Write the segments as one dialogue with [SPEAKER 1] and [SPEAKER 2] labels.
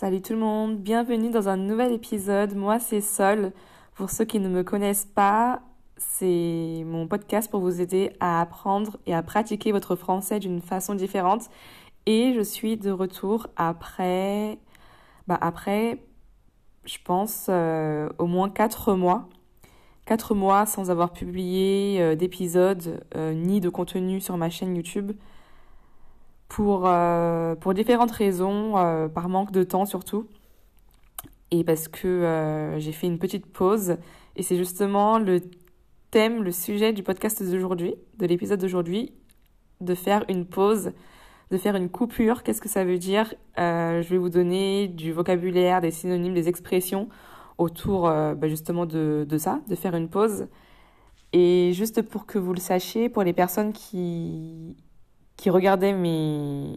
[SPEAKER 1] Salut tout le monde, bienvenue dans un nouvel épisode. Moi c'est Sol. Pour ceux qui ne me connaissent pas, c'est mon podcast pour vous aider à apprendre et à pratiquer votre français d'une façon différente. Et je suis de retour après, bah je pense, euh, au moins 4 mois. 4 mois sans avoir publié euh, d'épisodes euh, ni de contenu sur ma chaîne YouTube pour, euh, pour différentes raisons, euh, par manque de temps surtout, et parce que euh, j'ai fait une petite pause, et c'est justement le thème, le sujet du podcast d'aujourd'hui, de l'épisode d'aujourd'hui, de faire une pause, de faire une coupure. Qu'est-ce que ça veut dire? Je vais vous donner du vocabulaire, des synonymes, des expressions autour bah, justement de, de ça, de faire une pause. Et juste pour que vous le sachiez, pour les personnes qui qui regardaient mes,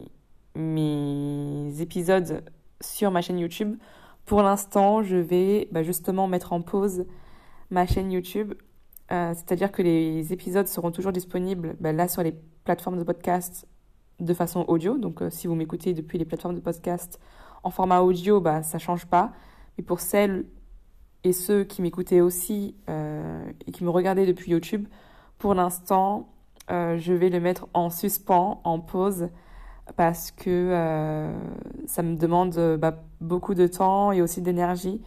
[SPEAKER 1] mes épisodes sur ma chaîne YouTube, pour l'instant, je vais bah, justement mettre en pause ma chaîne YouTube. Euh, C'est-à-dire que les épisodes seront toujours disponibles bah, là sur les plateformes de podcast de façon audio. Donc euh, si vous m'écoutez depuis les plateformes de podcast en format audio, bah, ça ne change pas. Mais pour celles et ceux qui m'écoutaient aussi euh, et qui me regardaient depuis YouTube, pour l'instant, euh, je vais le mettre en suspens, en pause, parce que euh, ça me demande bah, beaucoup de temps et aussi d'énergie.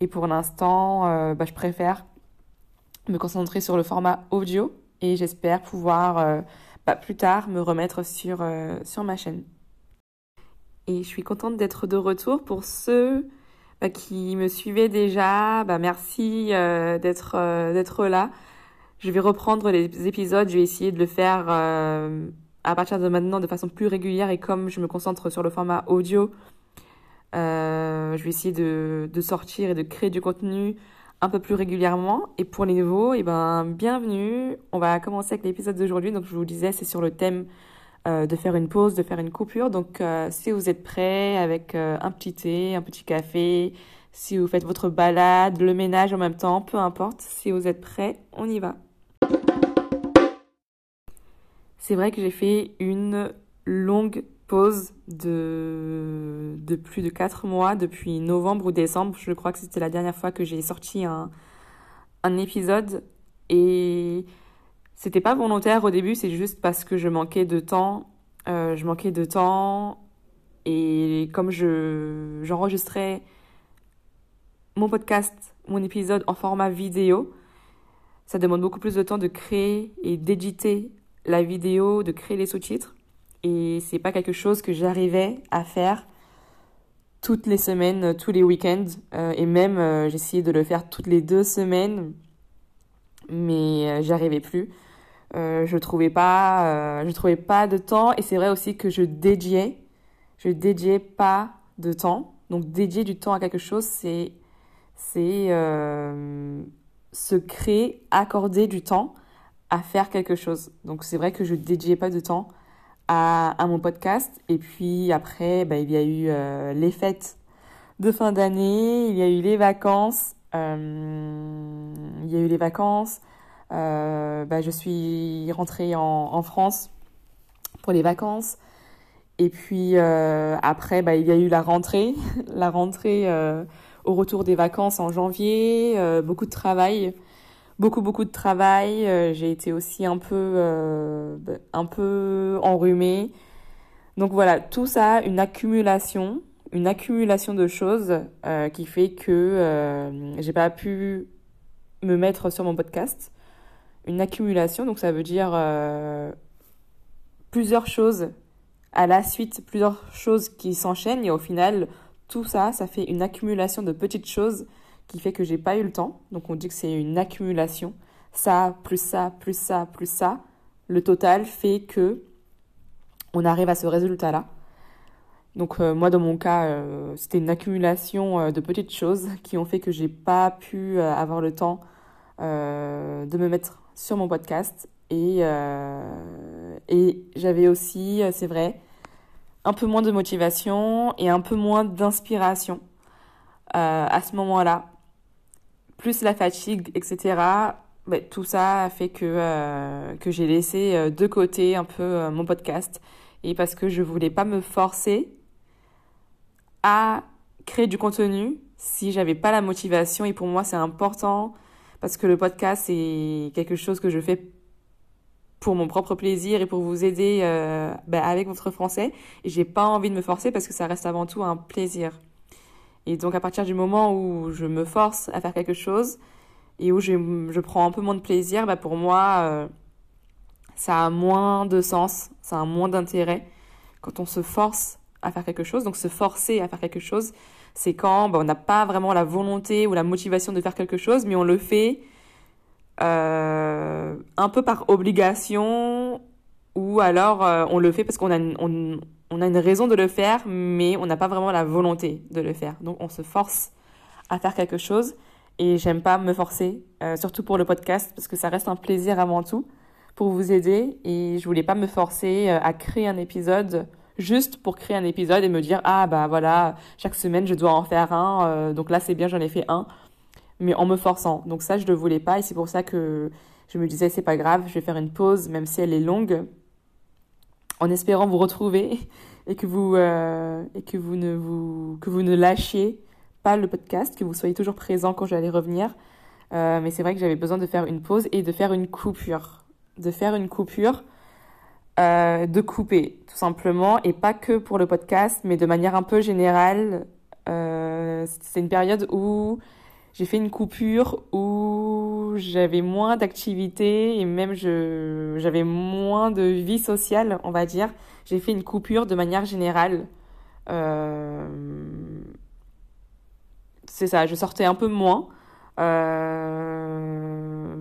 [SPEAKER 1] Et pour l'instant, euh, bah, je préfère me concentrer sur le format audio et j'espère pouvoir euh, bah, plus tard me remettre sur, euh, sur ma chaîne. Et je suis contente d'être de retour pour ceux qui me suivaient déjà. Merci euh, d'être d'être là. Je vais reprendre les épisodes, je vais essayer de le faire euh, à partir de maintenant de façon plus régulière et comme je me concentre sur le format audio, euh, je vais essayer de, sortir et de créer du contenu un peu plus régulièrement. Et pour les nouveaux, et eh ben, bienvenue. On va commencer avec l'épisode d'aujourd'hui. Donc je vous disais, c'est sur le thème euh, de faire une pause, de faire une coupure. Donc euh, si vous êtes prêts avec euh, un petit thé, un petit café, si vous faites votre balade, le ménage en même temps, peu importe, si vous êtes prêts, on y va. C'est vrai que j'ai fait une longue pause de, plus de 4 mois, depuis novembre ou décembre. Je crois que c'était la dernière fois que j'ai sorti un, un épisode. Et c'était pas volontaire au début, c'est juste parce que je manquais de temps. Euh, je manquais de temps. Et comme je, j'enregistrais mon podcast, mon épisode en format vidéo, ça demande beaucoup plus de temps de créer et d'éditer la vidéo, de créer les sous-titres. Et c'est pas quelque chose que j'arrivais à faire toutes les semaines, tous les week-ends. Euh, et même, euh, j'essayais de le faire toutes les deux semaines, mais euh, j'arrivais plus. Euh, je trouvais pas, je trouvais pas de temps. Et c'est vrai aussi que je dédiais, je dédiais pas de temps. Donc dédier du temps à quelque chose, c'est c'est se créer, accorder du temps à faire quelque chose. Donc c'est vrai que je dédiais pas de temps à, mon podcast. Et puis après, bah, il y a eu euh, les fêtes de fin d'année, il y a eu les vacances, euh, il y a eu les vacances. Euh, bah, je suis rentrée en, en, France pour les vacances. Et puis après, bah, il y a eu la rentrée, la rentrée au retour des vacances en janvier, beaucoup de travail beaucoup beaucoup de travail. Euh, j'ai été aussi un peu euh, un peu enrhumée. Donc voilà, tout ça, une accumulation, une accumulation de choses euh, qui fait que j'ai pas pu me mettre sur mon podcast. Une accumulation, donc ça veut dire plusieurs choses à la suite, plusieurs choses qui s'enchaînent et au final, tout ça, ça fait une accumulation de petites choses qui fait que j'ai pas eu le temps. Donc on dit que c'est une accumulation. Ça, plus ça, plus ça, plus ça. Le total fait que on arrive à ce résultat-là. Donc euh, moi dans mon cas, euh, c'était une accumulation euh, de petites choses qui ont fait que j'ai pas pu avoir le temps de me mettre sur mon podcast et et j'avais aussi, c'est vrai, un peu moins de motivation et un peu moins d'inspiration à ce moment-là plus la fatigue, etc. Ben, tout ça a fait que, euh, que j'ai laissé euh, de côté un peu euh, mon podcast. Et parce que je voulais pas me forcer à créer du contenu si j'avais pas la motivation. Et pour moi, c'est important parce que le podcast, c'est quelque chose que je fais pour mon propre plaisir et pour vous aider euh, ben, avec votre français. Et j'ai pas envie de me forcer parce que ça reste avant tout un plaisir. Et donc à partir du moment où je me force à faire quelque chose et où je, prends un peu moins de plaisir, ben, pour moi, euh, ça a moins de sens, ça a moins d'intérêt quand on se force à faire quelque chose. Donc se forcer à faire quelque chose, c'est quand ben, on n'a pas vraiment la volonté ou la motivation de faire quelque chose, mais on le fait euh, un peu par obligation ou alors euh, on le fait parce qu'on a, on, on, a une raison de le faire, mais on n'a pas vraiment la volonté de le faire. Donc on se force à faire quelque chose et j'aime pas me forcer, euh, surtout pour le podcast parce que ça reste un plaisir avant tout pour vous aider et je voulais pas me forcer à créer un épisode juste pour créer un épisode et me dire ah bah voilà chaque semaine je dois en faire un donc là c'est bien j'en ai fait un mais en me forçant. Donc ça, je le voulais pas et c'est pour ça que je me disais, c'est pas grave, je vais faire une pause, même si elle est longue, en espérant vous retrouver et que vous, euh, et que vous, ne, vous, que vous ne lâchiez pas le podcast, que vous soyez toujours présent quand j'allais revenir. Euh, mais c'est vrai que j'avais besoin de faire une pause et de faire une coupure. De faire une coupure, euh, de couper, tout simplement, et pas que pour le podcast, mais de manière un peu générale. c'est une période où j'ai fait une coupure où j'avais moins d'activités et même je, j'avais moins de vie sociale, on va dire. J'ai fait une coupure de manière générale. Euh, c'est ça, je sortais un peu moins. Euh...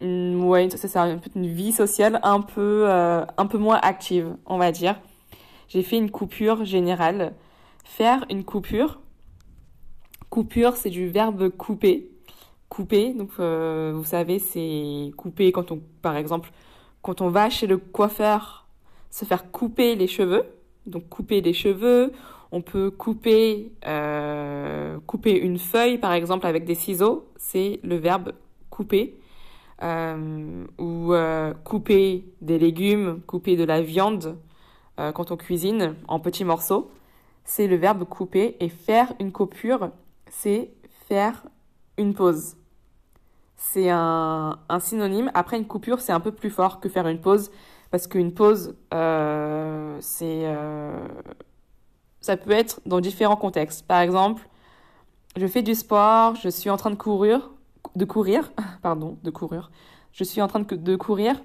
[SPEAKER 1] C'est ça, une vie sociale un peu, euh, un peu moins active, on va dire. J'ai fait une coupure générale. Faire une coupure, Coupure, c'est du verbe couper. Couper, donc euh, vous savez, c'est couper quand on, par exemple, quand on va chez le coiffeur, se faire couper les cheveux. Donc couper les cheveux, on peut couper, euh, couper une feuille, par exemple, avec des ciseaux. C'est le verbe couper. Euh, ou couper des légumes, couper de la viande quand on cuisine en petits morceaux. C'est le verbe couper et faire une coupure c'est faire une pause. C'est un, synonyme. Après, une coupure, c'est un peu plus fort que faire une pause. Parce qu'une pause, euh, c'est, euh, ça peut être dans différents contextes. Par exemple, je fais du sport, je suis en train de courir, de courir, pardon, de courir. Je suis en train de, courir,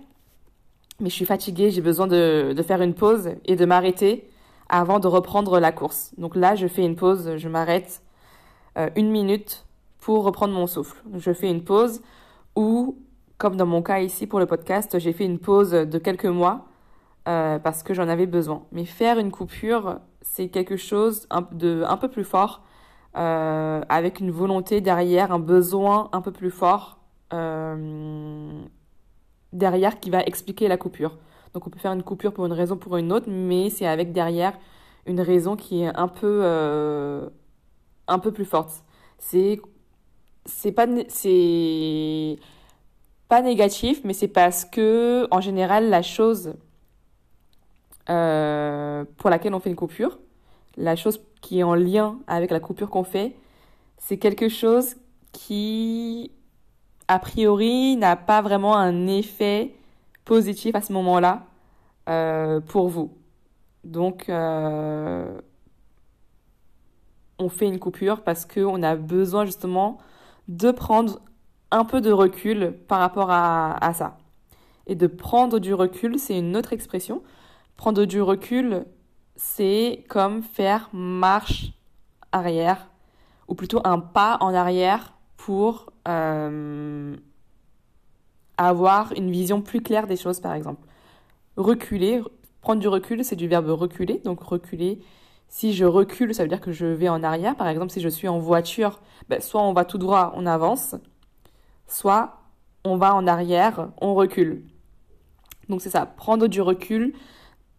[SPEAKER 1] mais je suis fatiguée, j'ai besoin de, de faire une pause et de m'arrêter avant de reprendre la course. Donc là, je fais une pause, je m'arrête euh, une minute pour reprendre mon souffle. Je fais une pause ou, comme dans mon cas ici pour le podcast, j'ai fait une pause de quelques mois euh, parce que j'en avais besoin. Mais faire une coupure, c'est quelque chose de un peu plus fort, euh, avec une volonté derrière, un besoin un peu plus fort derrière qui va expliquer la coupure. Donc on peut faire une coupure pour une raison pour une autre, mais c'est avec derrière une raison qui est un peu un peu plus forte. C'est c'est pas c'est pas négatif, mais c'est parce que en général la chose euh, pour laquelle on fait une coupure, la chose qui est en lien avec la coupure qu'on fait, c'est quelque chose qui a priori n'a pas vraiment un effet positif à ce moment-là euh, pour vous. Donc euh, on fait une coupure parce qu'on a besoin justement de prendre un peu de recul par rapport à, ça. Et de prendre du recul, c'est une autre expression. Prendre du recul, c'est comme faire marche arrière, ou plutôt un pas en arrière pour euh, avoir une vision plus claire des choses, par exemple. Reculer, prendre du recul, c'est du verbe reculer, donc reculer, si je recule, ça veut dire que je vais en arrière. Par exemple, si je suis en voiture, ben, soit on va tout droit, on avance, soit on va en arrière, on recule. Donc c'est ça, prendre du recul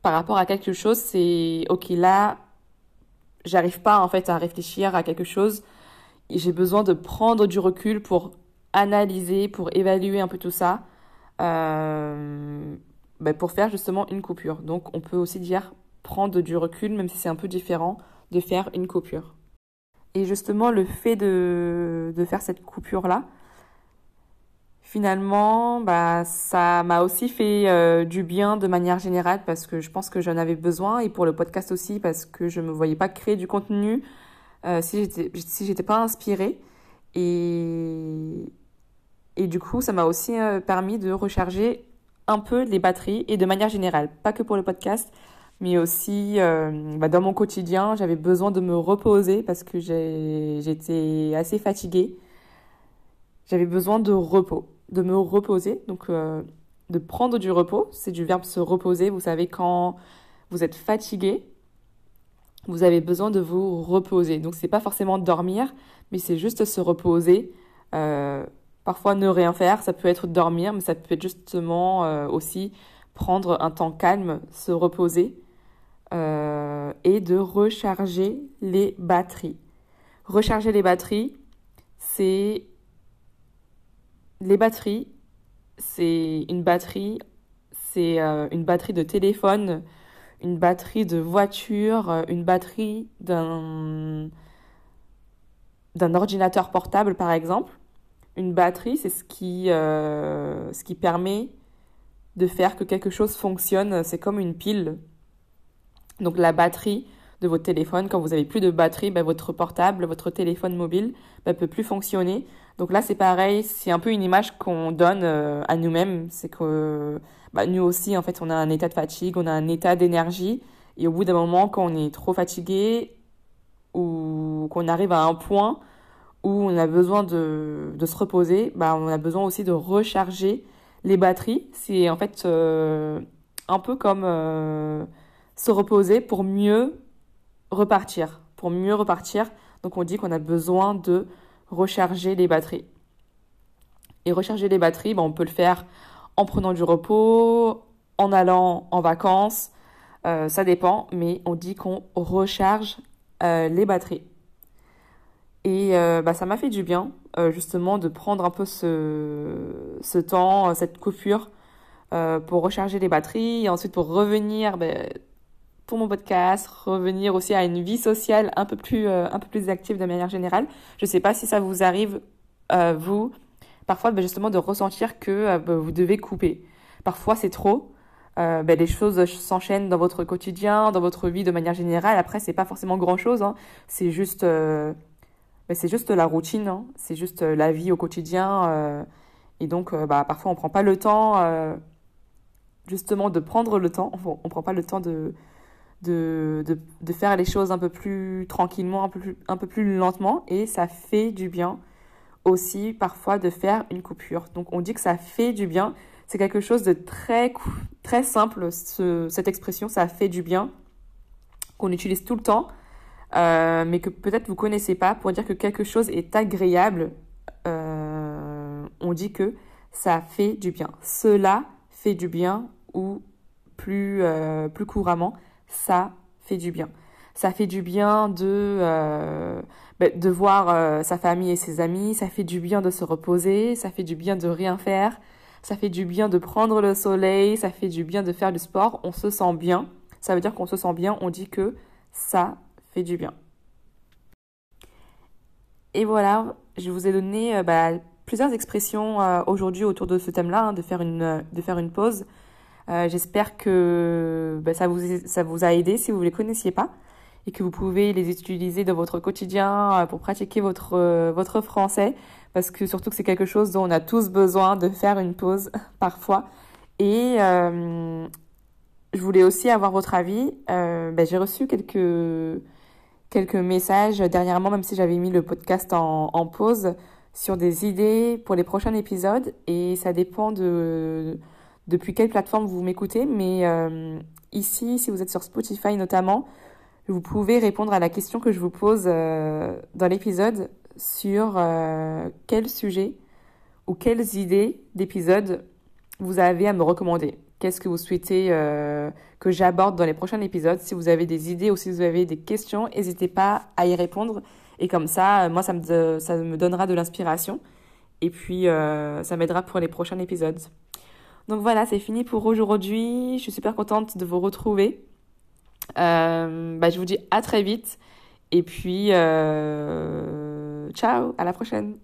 [SPEAKER 1] par rapport à quelque chose, c'est ok là, j'arrive pas en fait à réfléchir à quelque chose. J'ai besoin de prendre du recul pour analyser, pour évaluer un peu tout ça, euh, ben, pour faire justement une coupure. Donc on peut aussi dire prendre du recul, même si c'est un peu différent, de faire une coupure. Et justement, le fait de, de faire cette coupure-là, finalement, bah, ça m'a aussi fait euh, du bien de manière générale parce que je pense que j'en avais besoin et pour le podcast aussi parce que je me voyais pas créer du contenu euh, si j'étais si pas inspirée et et du coup ça m'a aussi euh, permis de recharger un peu les batteries et de manière générale pas que pour le podcast mais aussi bah, dans mon quotidien j'avais besoin de me reposer parce que j'étais assez fatiguée j'avais besoin de repos de me reposer, donc euh, de prendre du repos. C'est du verbe se reposer. Vous savez, quand vous êtes fatigué, vous avez besoin de vous reposer. Donc, c'est pas forcément dormir, mais c'est juste se reposer. Euh, parfois, ne rien faire, ça peut être dormir, mais ça peut être justement euh, aussi prendre un temps calme, se reposer et de recharger les batteries. Recharger les batteries, c'est les batteries, c'est une batterie, c'est euh, une batterie de téléphone, une batterie de voiture, euh, une batterie d'un d'un ordinateur portable par exemple. Une batterie, c'est ce qui euh, ce qui permet de faire que quelque chose fonctionne. C'est comme une pile. Donc la batterie de votre téléphone, quand vous avez plus de batterie, ben, votre portable, votre téléphone mobile ne ben, peut plus fonctionner. Donc là, c'est pareil, c'est un peu une image qu'on donne euh, à nous-mêmes. C'est que bah, nous aussi, en fait, on a un état de fatigue, on a un état d'énergie. Et au bout d'un moment, quand on est trop fatigué ou qu'on arrive à un point où on a besoin de, de se reposer, bah, on a besoin aussi de recharger les batteries. C'est en fait euh, un peu comme euh, se reposer pour mieux repartir. Pour mieux repartir. Donc on dit qu'on a besoin de recharger les batteries. Et recharger les batteries, ben, on peut le faire en prenant du repos, en allant en vacances, euh, ça dépend, mais on dit qu'on recharge euh, les batteries. Et euh, bah, ça m'a fait du bien, justement, de prendre un peu ce, ce temps, cette coupure, pour recharger les batteries, et ensuite pour revenir ben, pour mon podcast, revenir aussi à une vie sociale un peu plus, euh, un peu plus active de manière générale. Je ne sais pas si ça vous arrive, euh, vous, parfois ben, justement de ressentir que euh, ben, vous devez couper. Parfois c'est trop. Ben, les choses s'enchaînent dans votre quotidien, dans votre vie de manière générale. Après, c'est pas forcément grand chose. Hein. C'est juste, c'est juste la routine. Hein. C'est juste la vie au quotidien. et donc, bah, parfois, on prend pas le temps, justement, de prendre le temps. On, on prend pas le temps de, de, de, de, faire les choses un peu plus tranquillement, un peu plus, un peu plus lentement, et ça fait du bien aussi parfois de faire une coupure. Donc on dit que ça fait du bien, c'est quelque chose de très, très simple, ce, cette expression, ça fait du bien, qu'on utilise tout le temps, euh, mais que peut-être vous connaissez pas, pour dire que quelque chose est agréable, euh, on dit que ça fait du bien. Cela fait du bien ou plus, euh, plus couramment, ça fait du bien. Ça fait du bien de, euh, ben, de voir euh, sa famille et ses amis, ça fait du bien de se reposer, ça fait du bien de rien faire, ça fait du bien de prendre le soleil, ça fait du bien de faire du sport, on se sent bien. Ça veut dire qu'on se sent bien, on dit que ça fait du bien. Et voilà, je vous ai donné euh, bah, plusieurs expressions aujourd'hui autour de ce thème-là, hein, de, faire une, de faire une pause. Euh, j'espère que bah, ça, vous, ça vous a aidé si vous ne les connaissiez pas et que vous pouvez les utiliser dans votre quotidien euh, pour pratiquer votre, euh, votre français parce que surtout que c'est quelque chose dont on a tous besoin de faire une pause parfois. Et je voulais aussi avoir votre avis. Bah, J'ai reçu quelques, quelques messages dernièrement, même si j'avais mis le podcast en pause, sur des idées pour les prochains épisodes et ça dépend de depuis quelle plateforme vous m'écoutez, mais euh, ici, si vous êtes sur Spotify notamment, vous pouvez répondre à la question que je vous pose euh, dans l'épisode sur euh, quel sujet ou quelles idées d'épisode vous avez à me recommander. Qu'est-ce que vous souhaitez que j'aborde dans les prochains épisodes? Si vous avez des idées ou si vous avez des questions, n'hésitez pas à y répondre. Et comme ça, moi, ça me donnera de l'inspiration. Et puis, ça m'aidera pour les prochains épisodes. Donc voilà, c'est fini pour aujourd'hui. Je suis super contente de vous retrouver. Euh, bah, je vous dis à très vite Et puis, ciao, à la prochaine.